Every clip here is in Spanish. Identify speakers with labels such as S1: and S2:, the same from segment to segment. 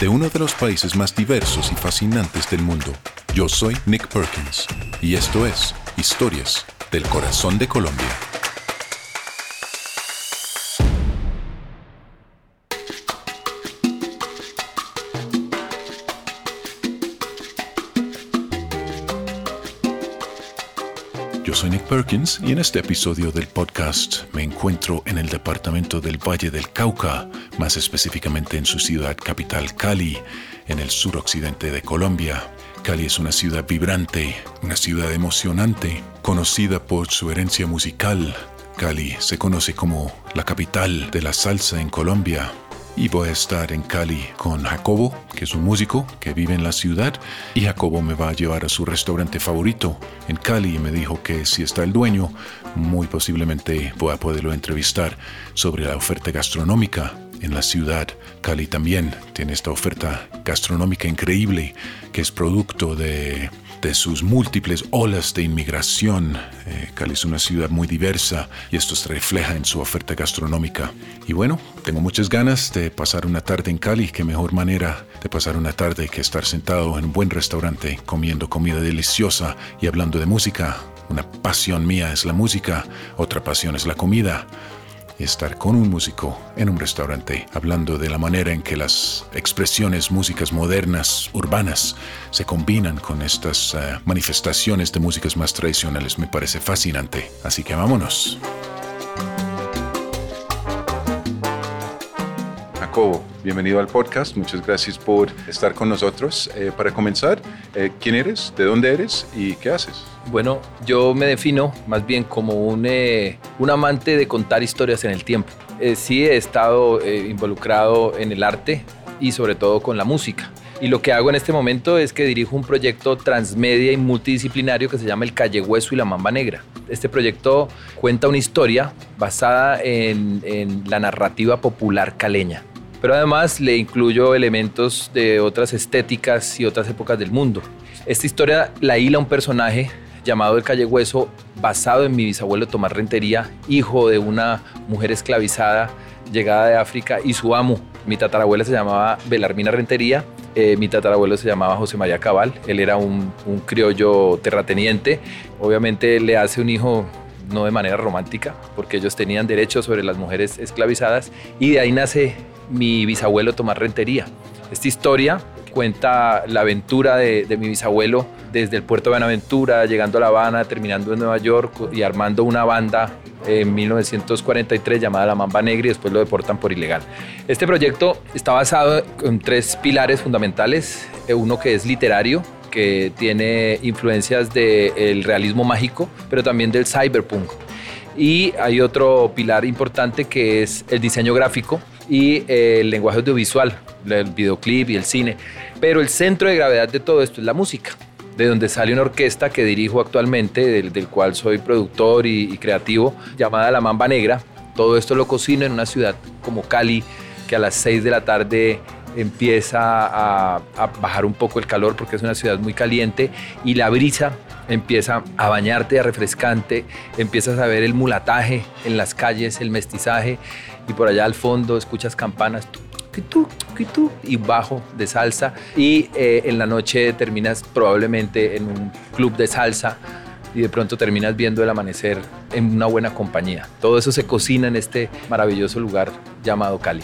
S1: de uno de los países más diversos y fascinantes del mundo. Yo soy Nick Perkins y esto es Historias del Corazón de Colombia. Yo soy Nick Perkins y en este episodio del podcast me encuentro en el departamento del Valle del Cauca, más específicamente en su ciudad capital Cali, en el suroccidente de Colombia. Cali es una ciudad vibrante, una ciudad emocionante, conocida por su herencia musical. Cali se conoce como la capital de la salsa en Colombia y voy a estar en Cali con Jacobo, que es un músico que vive en la ciudad, y Jacobo me va a llevar a su restaurante favorito en Cali y me dijo que si está el dueño, muy posiblemente voy a poderlo entrevistar sobre la oferta gastronómica en la ciudad. Cali también tiene esta oferta gastronómica increíble que es producto de de sus múltiples olas de inmigración. Eh, Cali es una ciudad muy diversa y esto se refleja en su oferta gastronómica. Y bueno, tengo muchas ganas de pasar una tarde en Cali. Qué mejor manera de pasar una tarde que estar sentado en un buen restaurante comiendo comida deliciosa y hablando de música. Una pasión mía es la música, otra pasión es la comida estar con un músico en un restaurante hablando de la manera en que las expresiones músicas modernas, urbanas, se combinan con estas eh, manifestaciones de músicas más tradicionales me parece fascinante. Así que vámonos. Jacobo, bienvenido al podcast. Muchas gracias por estar con nosotros. Eh, para comenzar, eh, ¿quién eres? ¿De dónde eres? ¿Y qué haces?
S2: Bueno, yo me defino más bien como un, eh, un amante de contar historias en el tiempo. sí he estado involucrado en el arte y sobre todo con la música. Y lo que hago en este momento es que dirijo un proyecto transmedia y multidisciplinario que se llama El Calle Hueso y la Mamba Negra. Este proyecto cuenta una historia basada en, en la narrativa popular caleña pero además le incluyo elementos de otras estéticas y otras épocas del mundo. Esta historia la hila un personaje llamado el Calle Hueso, basado en mi bisabuelo Tomás Rentería, hijo de una mujer esclavizada llegada de África y su amo. Mi tatarabuela se llamaba Belarmina Rentería, eh, mi tatarabuelo se llamaba José María Cabal, él era un, un criollo terrateniente, obviamente le hace un hijo no de manera romántica, porque ellos tenían derechos sobre las mujeres esclavizadas, y de ahí nace mi bisabuelo Tomás Rentería. Esta historia cuenta la aventura de, mi bisabuelo desde el puerto de Buenaventura, llegando a La Habana, terminando en Nueva York y armando una banda en 1943 llamada La Mamba Negra y después lo deportan por ilegal. Este proyecto está basado en tres pilares fundamentales. Eh, uno que es literario, que tiene influencias del realismo mágico, pero también del cyberpunk. Y hay otro pilar importante que es el diseño gráfico, y el lenguaje audiovisual, el videoclip y el cine. Pero el centro de gravedad de todo esto es la música, de donde sale una orquesta que dirijo actualmente, del, cual soy productor y, creativo, llamada La Mamba Negra. Todo esto lo cocino en una ciudad como Cali, que a las 6 de la tarde empieza a, bajar un poco el calor porque es una ciudad muy caliente y la brisa empieza a bañarte a refrescante, empiezas a ver el mulataje en las calles, el mestizaje y por allá al fondo escuchas campanas y bajo de salsa y eh, en la noche terminas probablemente en un club de salsa y de pronto terminas viendo el amanecer en una buena compañía. Todo eso se cocina en este maravilloso lugar llamado Cali.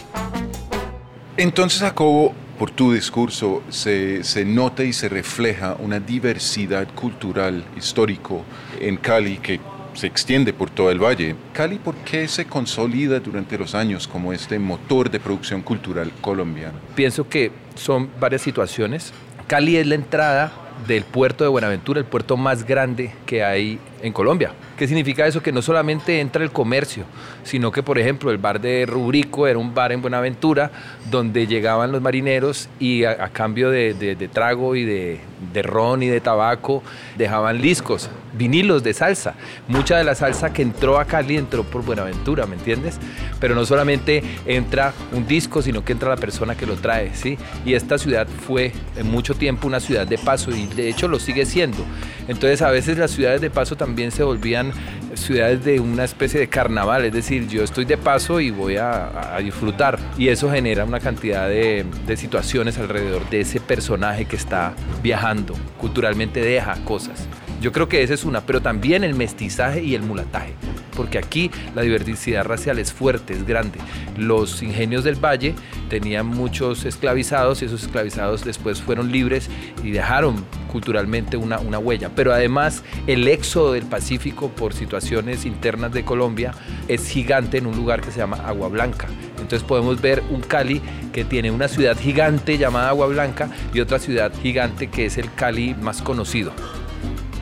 S1: Entonces, Jacobo, por tu discurso se, se, nota y se refleja una diversidad cultural, histórico en Cali que se extiende por todo el valle. Cali, ¿por qué se consolida durante los años como este motor de producción cultural colombiano?
S2: Pienso que son varias situaciones. Cali es la entrada del puerto de Buenaventura, el puerto más grande que hay en Colombia. ¿Qué significa eso? Que no solamente entra el comercio, sino que, por ejemplo, el bar de Rubrico era un bar en Buenaventura donde llegaban los marineros y a, cambio de, trago y de, de, ron y de tabaco dejaban discos, vinilos de salsa. Mucha de la salsa que entró a Cali entró por Buenaventura, ¿me entiendes? Pero no solamente entra un disco, sino que entra la persona que lo trae, ¿sí? Y esta ciudad fue en mucho tiempo una ciudad de paso y de hecho lo sigue siendo. Entonces a veces las ciudades de paso también se volvían ciudades de una especie de carnaval, es decir, yo estoy de paso y voy a, disfrutar. Y eso genera una cantidad de, de situaciones alrededor de ese personaje que está viajando, culturalmente deja cosas. Yo creo que esa es una, pero también el mestizaje y el mulataje, porque aquí la diversidad racial es fuerte, es grande. Los ingenios del valle tenían muchos esclavizados y esos esclavizados después fueron libres y dejaron culturalmente una, una huella. Pero además el éxodo del Pacífico por situaciones internas de Colombia es gigante en un lugar que se llama Agua Blanca. Entonces podemos ver un Cali que tiene una ciudad gigante llamada Agua Blanca y otra ciudad gigante que es el Cali más conocido.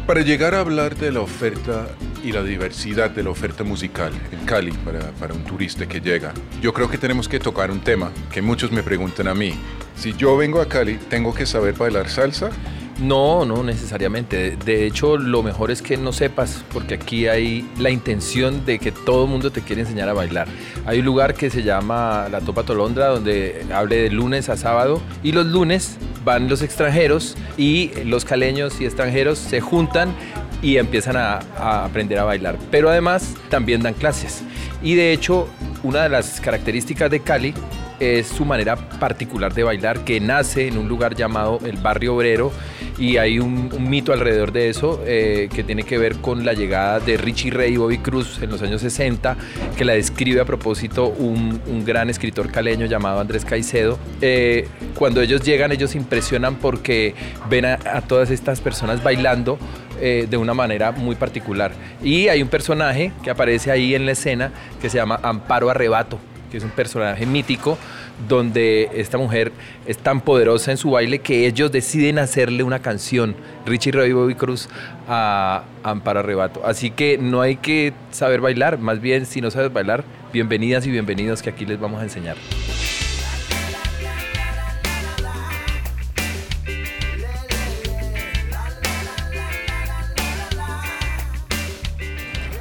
S1: Para llegar a hablar de la oferta y la diversidad de la oferta musical en Cali para, para, un turista que llega, yo creo que tenemos que tocar un tema que muchos me preguntan a mí. Si yo vengo a Cali, ¿tengo que saber bailar salsa?
S2: No, no necesariamente. De hecho, lo mejor es que no sepas, porque aquí hay la intención de que todo el mundo te quiere enseñar a bailar. Hay un lugar que se llama La Topa Tolondra, donde hable de lunes a sábado, y los lunes van los extranjeros y los caleños y extranjeros se juntan y empiezan a, a, aprender a bailar. Pero además también dan clases. Y de hecho, una de las características de Cali es su manera particular de bailar que nace en un lugar llamado el Barrio Obrero y hay un, mito alrededor de eso eh, que tiene que ver con la llegada de Richie Ray y Bobby Cruz en los años 60 que la describe a propósito un, gran escritor caleño llamado Andrés Caicedo. Eh, cuando ellos llegan ellos impresionan porque ven a, todas estas personas bailando eh, de una manera muy particular. Y hay un personaje que aparece ahí en la escena que se llama Amparo Arrebato que es un personaje mítico, donde esta mujer es tan poderosa en su baile que ellos deciden hacerle una canción, Richie Ray y Bobby Cruz, a Amparo Arrebato. Así que no hay que saber bailar, más bien si no sabes bailar, bienvenidas y bienvenidos que aquí les vamos a enseñar.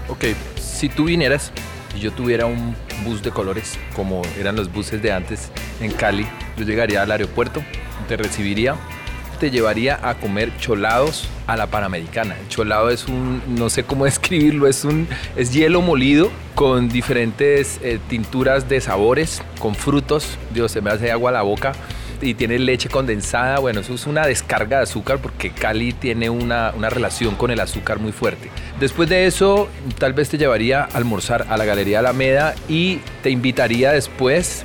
S2: Ok, si tú vinieras y yo tuviera un bus de colores, como eran los buses de antes en Cali, yo llegaría al aeropuerto, te recibiría, te llevaría a comer cholados a la Panamericana. El cholado es un, no sé cómo describirlo, es un es hielo molido con diferentes eh, tinturas de sabores, con frutos. Dios, se me hace agua a la boca y tiene leche condensada. Bueno, eso es una descarga de azúcar porque Cali tiene una, una, relación con el azúcar muy fuerte. Después de eso, tal vez te llevaría a almorzar a la Galería Alameda y te invitaría después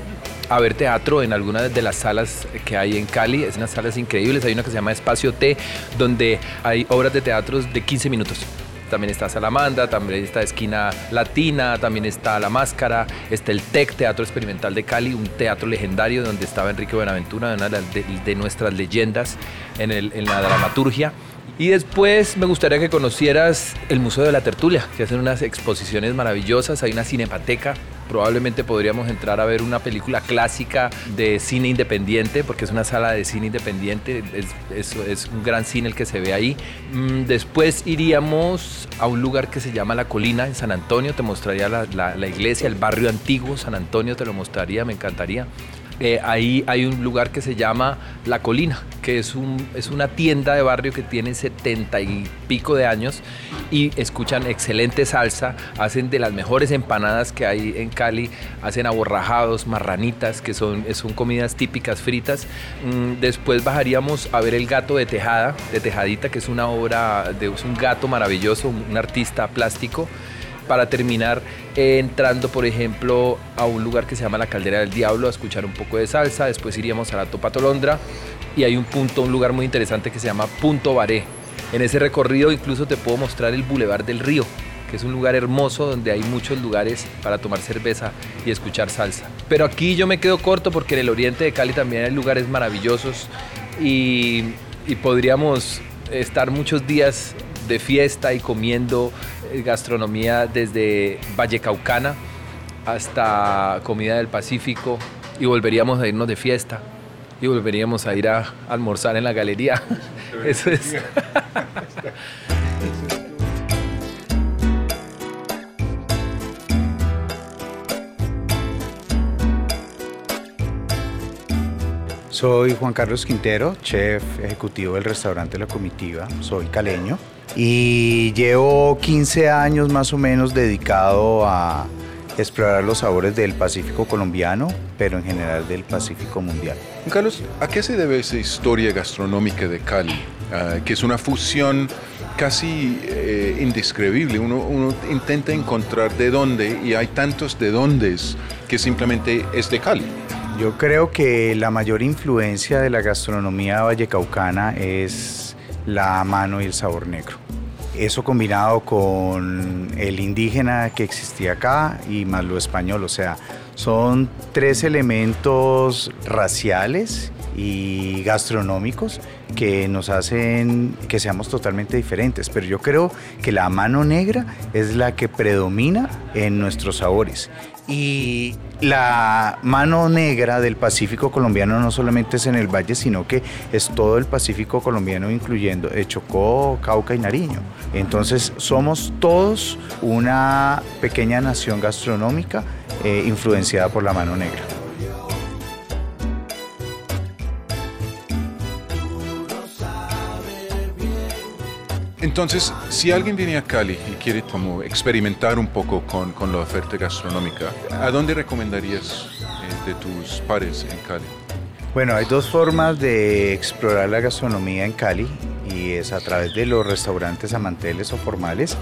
S2: a ver teatro en alguna de las salas que hay en Cali. Es unas salas increíbles. Hay una que se llama Espacio T, donde hay obras de teatro de 15 minutos también está Salamanda, también está Esquina Latina, también está La Máscara, está el TEC, Teatro Experimental de Cali, un teatro legendario donde estaba Enrique Buenaventura, una de, nuestras leyendas en, en la dramaturgia. Y después me gustaría que conocieras el Museo de la Tertulia, que hacen unas exposiciones maravillosas, hay una cinepateca probablemente podríamos entrar a ver una película clásica de cine independiente, porque es una sala de cine independiente, es, un gran cine el que se ve ahí. Mm, después iríamos a un lugar que se llama La Colina en San Antonio, te mostraría la, iglesia, el barrio antiguo San Antonio, te lo mostraría, me encantaría. Eh, ahí hay un lugar que se llama La Colina, que es, un, es una tienda de barrio que tiene setenta y pico de años y escuchan excelente salsa, hacen de las mejores empanadas que hay en Cali, hacen aborrajados, marranitas, que son, son comidas típicas fritas. Mm, después bajaríamos a ver El Gato de Tejada, de Tejadita, que es una obra de un gato maravilloso, un artista plástico para terminar entrando, por ejemplo, a un lugar que se llama la Caldera del Diablo a escuchar un poco de salsa. Después iríamos a la Topa Tolondra y hay un punto, un lugar muy interesante que se llama Punto Baré. En ese recorrido incluso te puedo mostrar el Boulevard del Río, que es un lugar hermoso donde hay muchos lugares para tomar cerveza y escuchar salsa. Pero aquí yo me quedo corto porque en el oriente de Cali también hay lugares maravillosos y, y podríamos estar muchos días de fiesta y comiendo eh, gastronomía desde Vallecaucana hasta comida del Pacífico y volveríamos a irnos de fiesta y volveríamos a ir a almorzar en la galería. Eso es.
S3: Soy Juan Carlos Quintero, chef ejecutivo del restaurante La Comitiva. Soy caleño y llevo 15 años más o menos dedicado a explorar los sabores del Pacífico colombiano, pero en general del Pacífico mundial.
S1: Carlos, ¿a qué se debe esa historia gastronómica de Cali? Ah, que es una fusión casi eh, indescribible. Uno, uno, intenta encontrar de dónde y hay tantos de dónde que simplemente es de Cali.
S3: Yo creo que la mayor influencia de la gastronomía vallecaucana es la mano y el sabor negro. Eso combinado con el indígena que existía acá y más lo español, o sea, son tres elementos raciales y gastronómicos que nos hacen que seamos totalmente diferentes. Pero yo creo que la mano negra es la que predomina en nuestros sabores. Y la mano negra del Pacífico colombiano no solamente es en el valle, sino que es todo el Pacífico colombiano, incluyendo Chocó, Cauca y Nariño. Entonces somos todos una pequeña nación gastronómica eh, influenciada por la mano negra.
S1: Entonces, si alguien viene a Cali y quiere como experimentar un poco con, con la oferta gastronómica, ¿a dónde recomendarías eh, de tus pares en Cali?
S3: Bueno, hay dos formas de explorar la gastronomía en Cali y es a través de los restaurantes amanteles o formales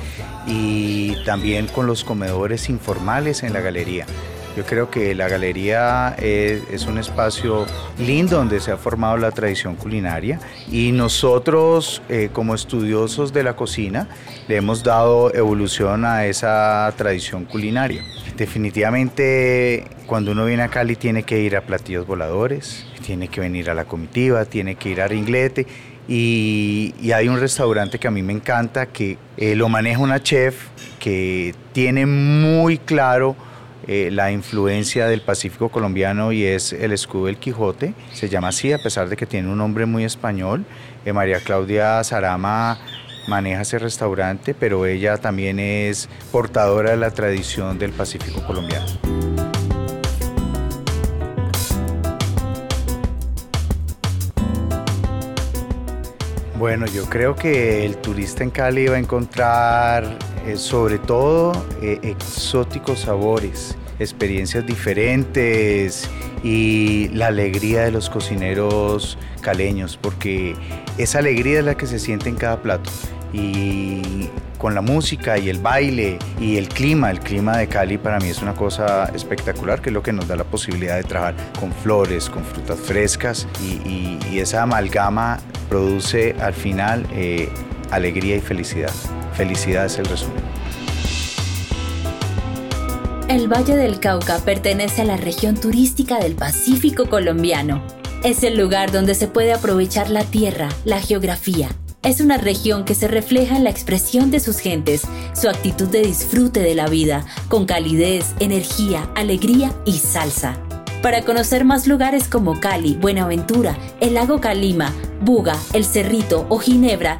S3: y también con los comedores informales en la galería. Yo creo que la galería es, un espacio lindo donde se ha formado la tradición culinaria y nosotros eh, como estudiosos de la cocina le hemos dado evolución a esa tradición culinaria. Definitivamente cuando uno viene a Cali tiene que ir a platillos voladores, tiene que venir a la comitiva, tiene que ir a Ringlete y, hay un restaurante que a mí me encanta que eh, lo maneja una chef que tiene muy claro eh, la influencia del Pacífico colombiano y es el escudo del Quijote. Se llama así a pesar de que tiene un nombre muy español. Eh, María Claudia Sarama maneja ese restaurante, pero ella también es portadora de la tradición del Pacífico colombiano. Bueno, yo creo que el turista en Cali va a encontrar eh, sobre todo eh, exóticos sabores, experiencias diferentes y la alegría de los cocineros caleños, porque esa alegría es la que se siente en cada plato. Y con la música y el baile y el clima, el clima de Cali para mí es una cosa espectacular, que es lo que nos da la posibilidad de trabajar con flores, con frutas frescas y, esa amalgama produce al final eh, alegría y felicidad. Felicidad es el resumen.
S4: El Valle del Cauca pertenece a la región turística del Pacífico colombiano. Es el lugar donde se puede aprovechar la tierra, la geografía. Es una región que se refleja en la expresión de sus gentes, su actitud de disfrute de la vida, con calidez, energía, alegría y salsa. Para conocer más lugares como Cali, Buenaventura, el lago Calima, Buga, El Cerrito o Ginebra,